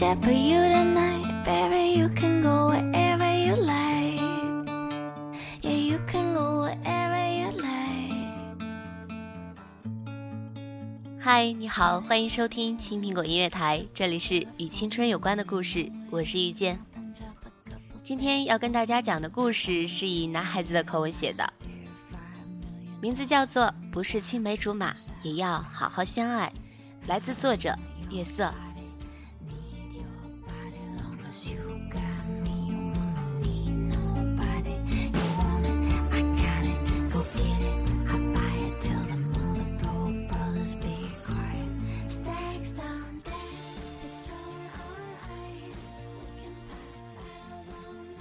Jet for you tonight, baby. You can go wherever you like. Yeah, you can go wherever you like. 嗨，你好，欢迎收听青苹果音乐台，这里是与青春有关的故事，我是遇见。今天要跟大家讲的故事是以男孩子的口吻写的，名字叫做《不是青梅竹马也要好好相爱》，来自作者月色。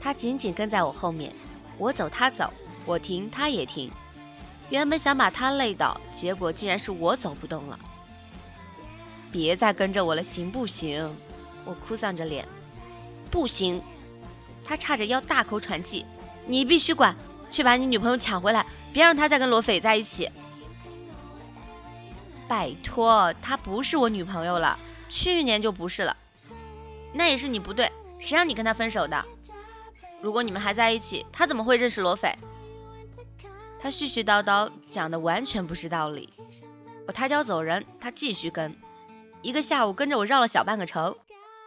他紧紧跟在我后面，我走他走，我停他也停。原本想把他累倒，结果竟然是我走不动了。别再跟着我了，行不行？我哭丧着脸，不行。他叉着腰大口喘气，你必须管，去把你女朋友抢回来，别让她再跟罗斐在一起。拜托，她不是我女朋友了，去年就不是了。那也是你不对，谁让你跟他分手的？如果你们还在一起，他怎么会认识罗斐？他絮絮叨叨讲的完全不是道理。我抬脚走人，他继续跟，一个下午跟着我绕了小半个城，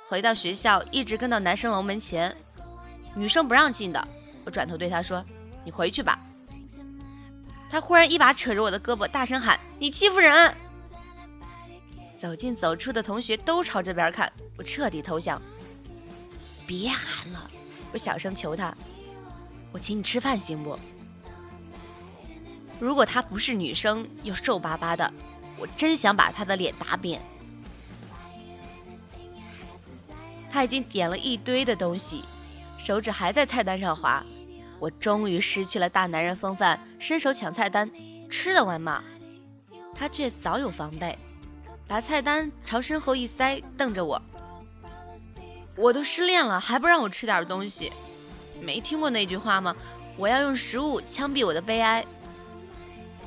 回到学校一直跟到男生楼门前，女生不让进的。我转头对他说：“你回去吧。”他忽然一把扯着我的胳膊，大声喊：“你欺负人！”走进走出的同学都朝这边看，我彻底投降。别喊了。我小声求他：“我请你吃饭行不？”如果她不是女生，又瘦巴巴的，我真想把她的脸打扁。他已经点了一堆的东西，手指还在菜单上划。我终于失去了大男人风范，伸手抢菜单，吃得完吗？他却早有防备，把菜单朝身后一塞，瞪着我。我都失恋了，还不让我吃点东西？没听过那句话吗？我要用食物枪毙我的悲哀。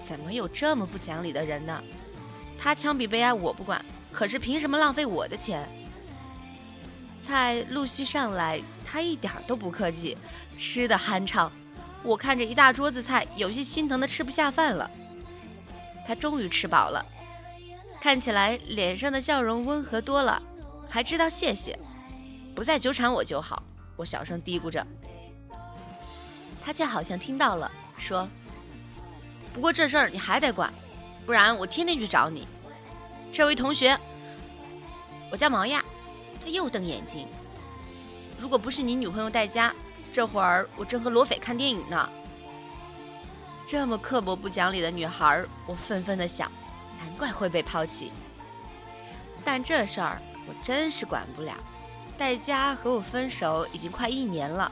怎么有这么不讲理的人呢？他枪毙悲哀我不管，可是凭什么浪费我的钱？菜陆续上来，他一点都不客气，吃的酣畅。我看着一大桌子菜，有些心疼的吃不下饭了。他终于吃饱了，看起来脸上的笑容温和多了，还知道谢谢。不再纠缠我就好，我小声嘀咕着。他却好像听到了，说：“不过这事儿你还得管，不然我天天去找你。”这位同学，我叫毛亚。他又瞪眼睛。如果不是你女朋友戴家，这会儿我正和罗斐看电影呢。这么刻薄不讲理的女孩，我愤愤的想，难怪会被抛弃。但这事儿我真是管不了。戴佳和我分手已经快一年了。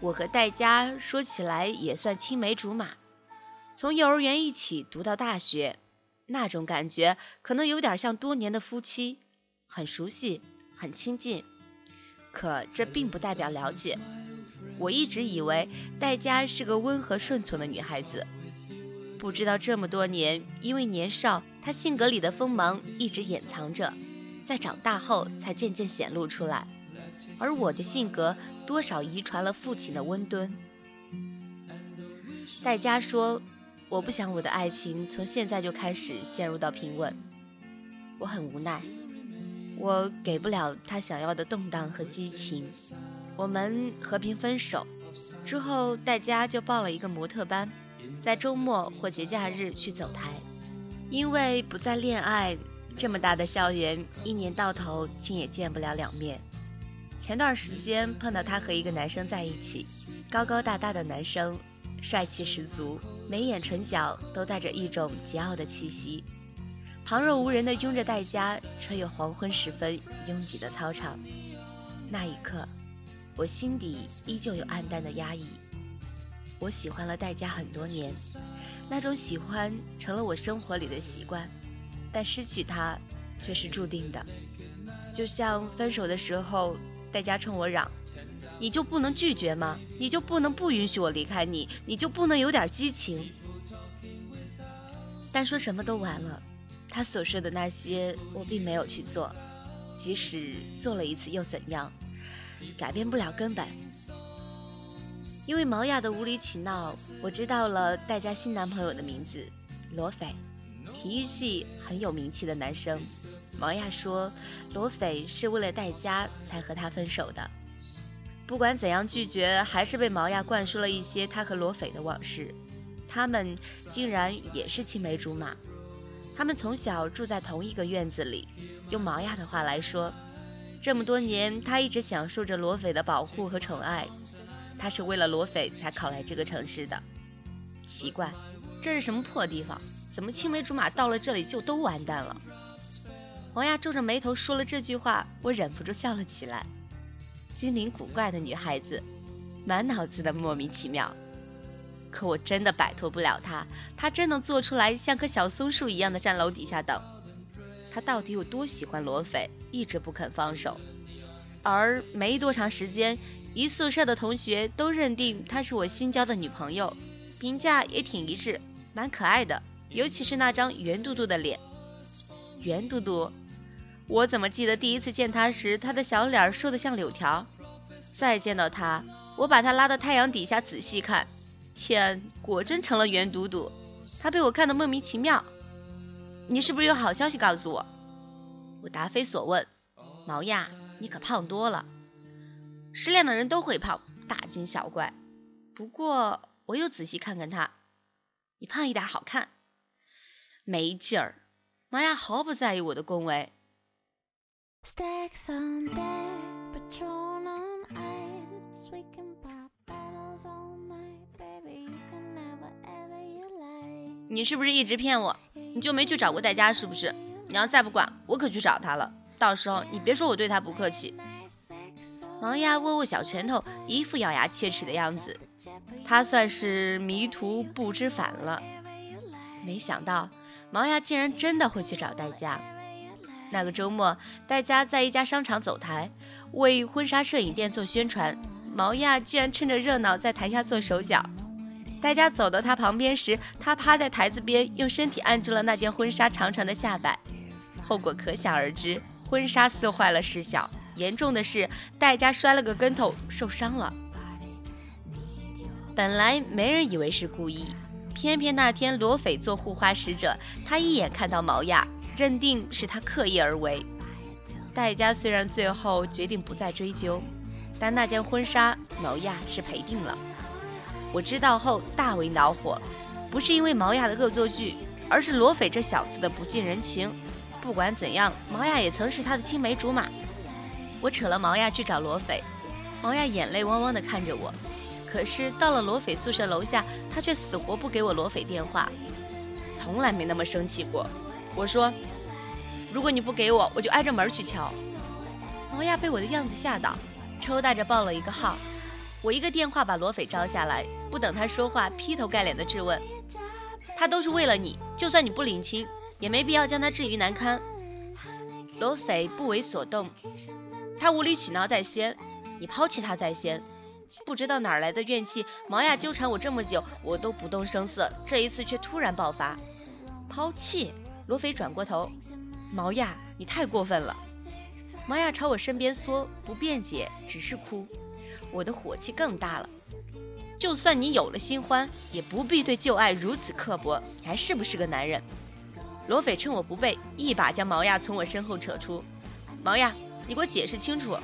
我和戴佳说起来也算青梅竹马，从幼儿园一起读到大学，那种感觉可能有点像多年的夫妻，很熟悉，很亲近。可这并不代表了解。我一直以为戴佳是个温和顺从的女孩子，不知道这么多年，因为年少，她性格里的锋芒一直掩藏着。在长大后才渐渐显露出来，而我的性格多少遗传了父亲的温敦。戴佳说：“我不想我的爱情从现在就开始陷入到平稳。”我很无奈，我给不了他想要的动荡和激情。我们和平分手之后，戴佳就报了一个模特班，在周末或节假日去走台。因为不再恋爱，这么大的校园，一年到头竟也见不了两面。前段时间碰到他和一个男生在一起，高高大大的男生，帅气十足，眉眼唇角都带着一种桀骜的气息。旁若无人的拥着戴佳，穿越黄昏时分拥挤的操场。那一刻，我心底依旧有暗淡的压抑。我喜欢了戴佳很多年。那种喜欢成了我生活里的习惯，但失去他却是注定的。就像分手的时候，戴佳冲我嚷：“你就不能拒绝吗？你就不能不允许我离开你？你就不能有点激情？”但说什么都晚了，他所说的那些我并没有去做，即使做了一次又怎样？改变不了根本。因为毛亚的无理取闹，我知道了戴家新男朋友的名字罗斐，体育系很有名气的男生。毛亚说，罗斐是为了戴家才和他分手的。不管怎样拒绝，还是被毛亚灌输了一些他和罗斐的往事。他们竟然也是青梅竹马，他们从小住在同一个院子里。用毛亚的话来说，这么多年他一直享受着罗斐的保护和宠爱。他是为了罗斐才考来这个城市的，奇怪，这是什么破地方？怎么青梅竹马到了这里就都完蛋了？王亚皱着眉头说了这句话，我忍不住笑了起来。精灵古怪的女孩子，满脑子的莫名其妙。可我真的摆脱不了他，他真能做出来像棵小松树一样的站楼底下等。他到底有多喜欢罗斐，一直不肯放手。而没多长时间。一宿舍的同学都认定她是我新交的女朋友，评价也挺一致，蛮可爱的，尤其是那张圆嘟嘟的脸。圆嘟嘟，我怎么记得第一次见她时，她的小脸瘦得像柳条？再见到她，我把她拉到太阳底下仔细看，天，果真成了圆嘟嘟。他被我看得莫名其妙。你是不是有好消息告诉我？我答非所问。毛亚，你可胖多了。失恋的人都会胖，大惊小怪。不过我又仔细看看他，你胖一点好看。没劲儿，玛雅毫不在意我的恭维。你是不是一直骗我？你就没去找过戴佳是不是？你要再不管，我可去找他了。到时候你别说我对他不客气。毛亚握握小拳头，一副咬牙切齿的样子。他算是迷途不知返了。没想到毛亚竟然真的会去找戴佳。那个周末，戴佳在一家商场走台，为婚纱摄影店做宣传。毛亚竟然趁着热闹在台下做手脚。戴佳走到他旁边时，他趴在台子边，用身体按住了那件婚纱长长的下摆。后果可想而知，婚纱撕坏了事小。严重的是，戴佳摔了个跟头，受伤了。本来没人以为是故意，偏偏那天罗斐做护花使者，他一眼看到毛亚，认定是他刻意而为。戴佳虽然最后决定不再追究，但那件婚纱毛亚是赔定了。我知道后大为恼火，不是因为毛亚的恶作剧，而是罗斐这小子的不近人情。不管怎样，毛亚也曾是他的青梅竹马。我扯了毛亚去找罗斐，毛亚眼泪汪汪地看着我。可是到了罗斐宿舍楼下，他却死活不给我罗斐电话，从来没那么生气过。我说：“如果你不给我，我就挨着门去敲。”毛亚被我的样子吓到，抽打着报了一个号。我一个电话把罗斐招下来，不等他说话，劈头盖脸的质问：“他都是为了你，就算你不领情，也没必要将他置于难堪。”罗斐不为所动。他无理取闹在先，你抛弃他在先，不知道哪儿来的怨气。毛亚纠缠我这么久，我都不动声色，这一次却突然爆发，抛弃。罗斐转过头，毛亚，你太过分了。毛亚朝我身边缩，不辩解，只是哭。我的火气更大了。就算你有了新欢，也不必对旧爱如此刻薄。你还是不是个男人？罗斐趁我不备，一把将毛亚从我身后扯出。毛亚，你给我解释清楚！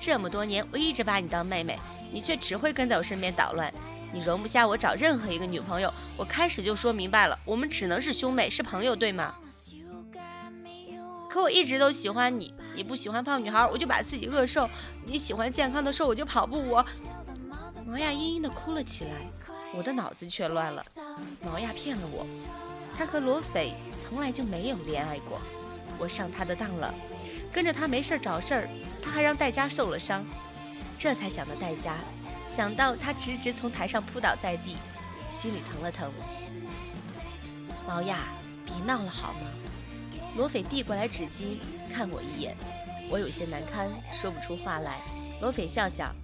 这么多年，我一直把你当妹妹，你却只会跟在我身边捣乱。你容不下我找任何一个女朋友，我开始就说明白了，我们只能是兄妹，是朋友，对吗？可我一直都喜欢你，你不喜欢胖女孩，我就把自己饿瘦；你喜欢健康的瘦，我就跑步。我毛亚嘤嘤的哭了起来，我的脑子却乱了。毛亚骗了我，他和罗斐从来就没有恋爱过，我上他的当了，跟着他没事找事儿，他还让戴家受了伤，这才想到戴家。想到他直直从台上扑倒在地，心里疼了疼。毛亚，别闹了好吗？罗斐递过来纸巾，看我一眼，我有些难堪，说不出话来。罗斐笑笑，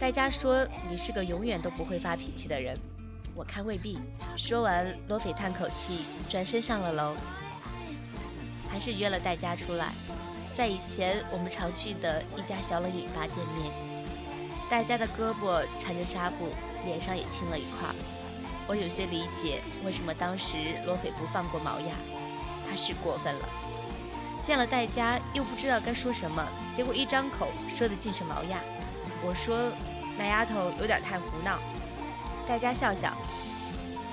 戴家说你是个永远都不会发脾气的人，我看未必。说完，罗斐叹口气，转身上了楼，还是约了戴家出来，在以前我们常去的一家小冷饮吧见面。戴家的胳膊缠着纱布，脸上也青了一块。我有些理解为什么当时罗斐不放过毛亚，他是过分了。见了戴家又不知道该说什么，结果一张口说的竟是毛亚。我说那丫头有点太胡闹。戴家笑笑，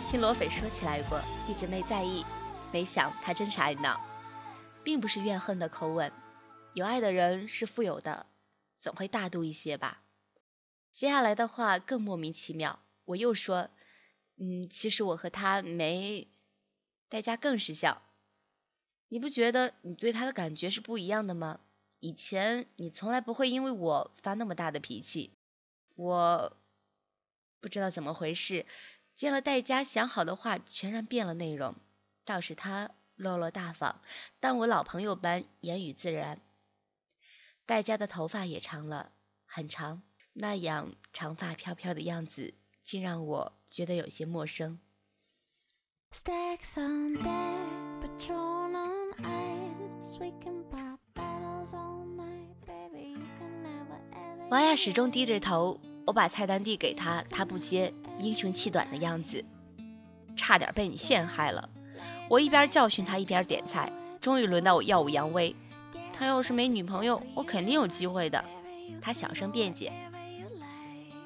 听罗斐说起来过，一直没在意，没想他真是爱闹，并不是怨恨的口吻。有爱的人是富有的，总会大度一些吧。接下来的话更莫名其妙，我又说，嗯，其实我和他没，代价更是笑。你不觉得你对他的感觉是不一样的吗？以前你从来不会因为我发那么大的脾气，我不知道怎么回事，见了戴家想好的话全然变了内容，倒是他落落大方，当我老朋友般言语自然。戴家的头发也长了，很长。那样长发飘飘的样子，竟让我觉得有些陌生。毛亚始终低着头，我把菜单递给他，他不接，英雄气短的样子，差点被你陷害了。我一边教训他，一边点菜。终于轮到我耀武扬威，他要是没女朋友，我肯定有机会的。他小声辩解。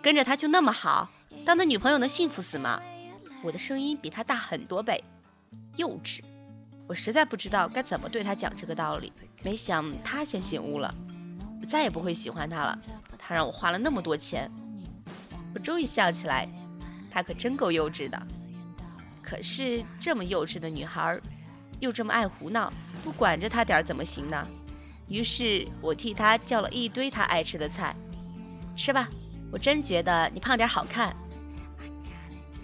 跟着他就那么好，当他女朋友能幸福死吗？我的声音比他大很多倍，幼稚。我实在不知道该怎么对他讲这个道理。没想他先醒悟了，我再也不会喜欢他了。他让我花了那么多钱，我终于笑起来。他可真够幼稚的。可是这么幼稚的女孩，又这么爱胡闹，不管着他点儿怎么行呢？于是我替他叫了一堆他爱吃的菜，吃吧。我真觉得你胖点好看。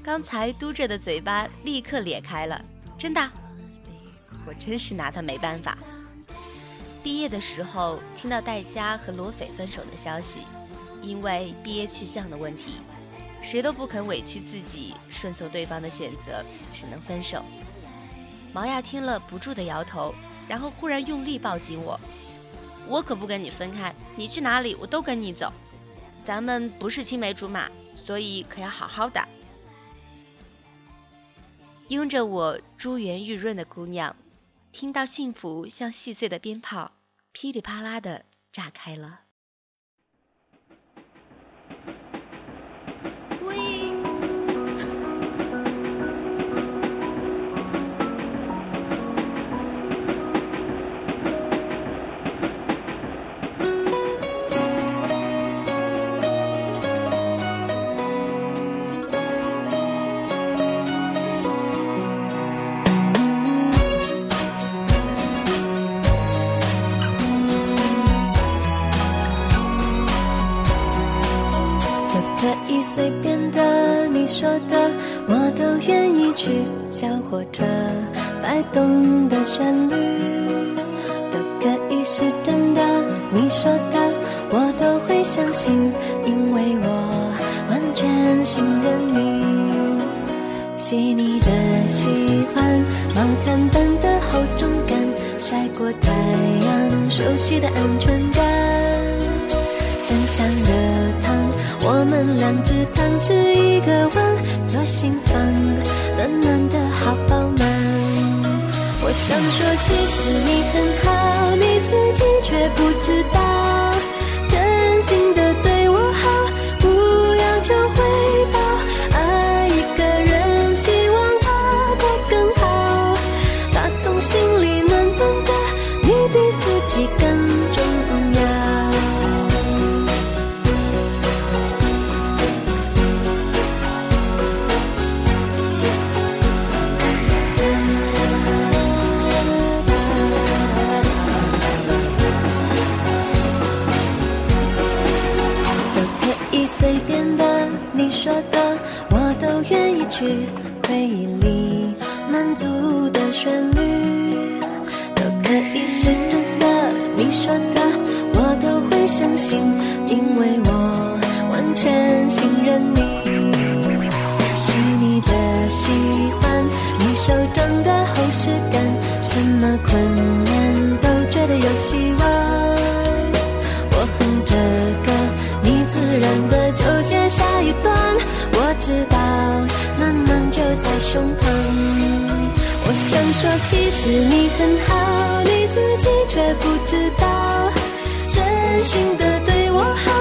刚才嘟着的嘴巴立刻咧开了，真的。我真是拿他没办法。毕业的时候听到戴佳和罗斐分手的消息，因为毕业去向的问题，谁都不肯委屈自己，顺从对方的选择，只能分手。毛亚听了不住的摇头，然后忽然用力抱紧我。我可不跟你分开，你去哪里我都跟你走。咱们不是青梅竹马，所以可要好好的。拥着我珠圆玉润的姑娘，听到幸福像细碎的鞭炮，噼里啪啦的炸开了。小火车摆动的旋律，都可以是想说，其实你很好，你自己却不知道，的，你说的我都愿意去。回忆里满足的旋律，都可以是真的，你说的我都会相信，因为我完全信任你。细腻的喜欢，你手掌的厚实感，什么困难都觉得有希望。我哼着歌，自然的就接下一段我知道暖暖就在胸膛。我想说其实你很好你自己却不知道真心的对我好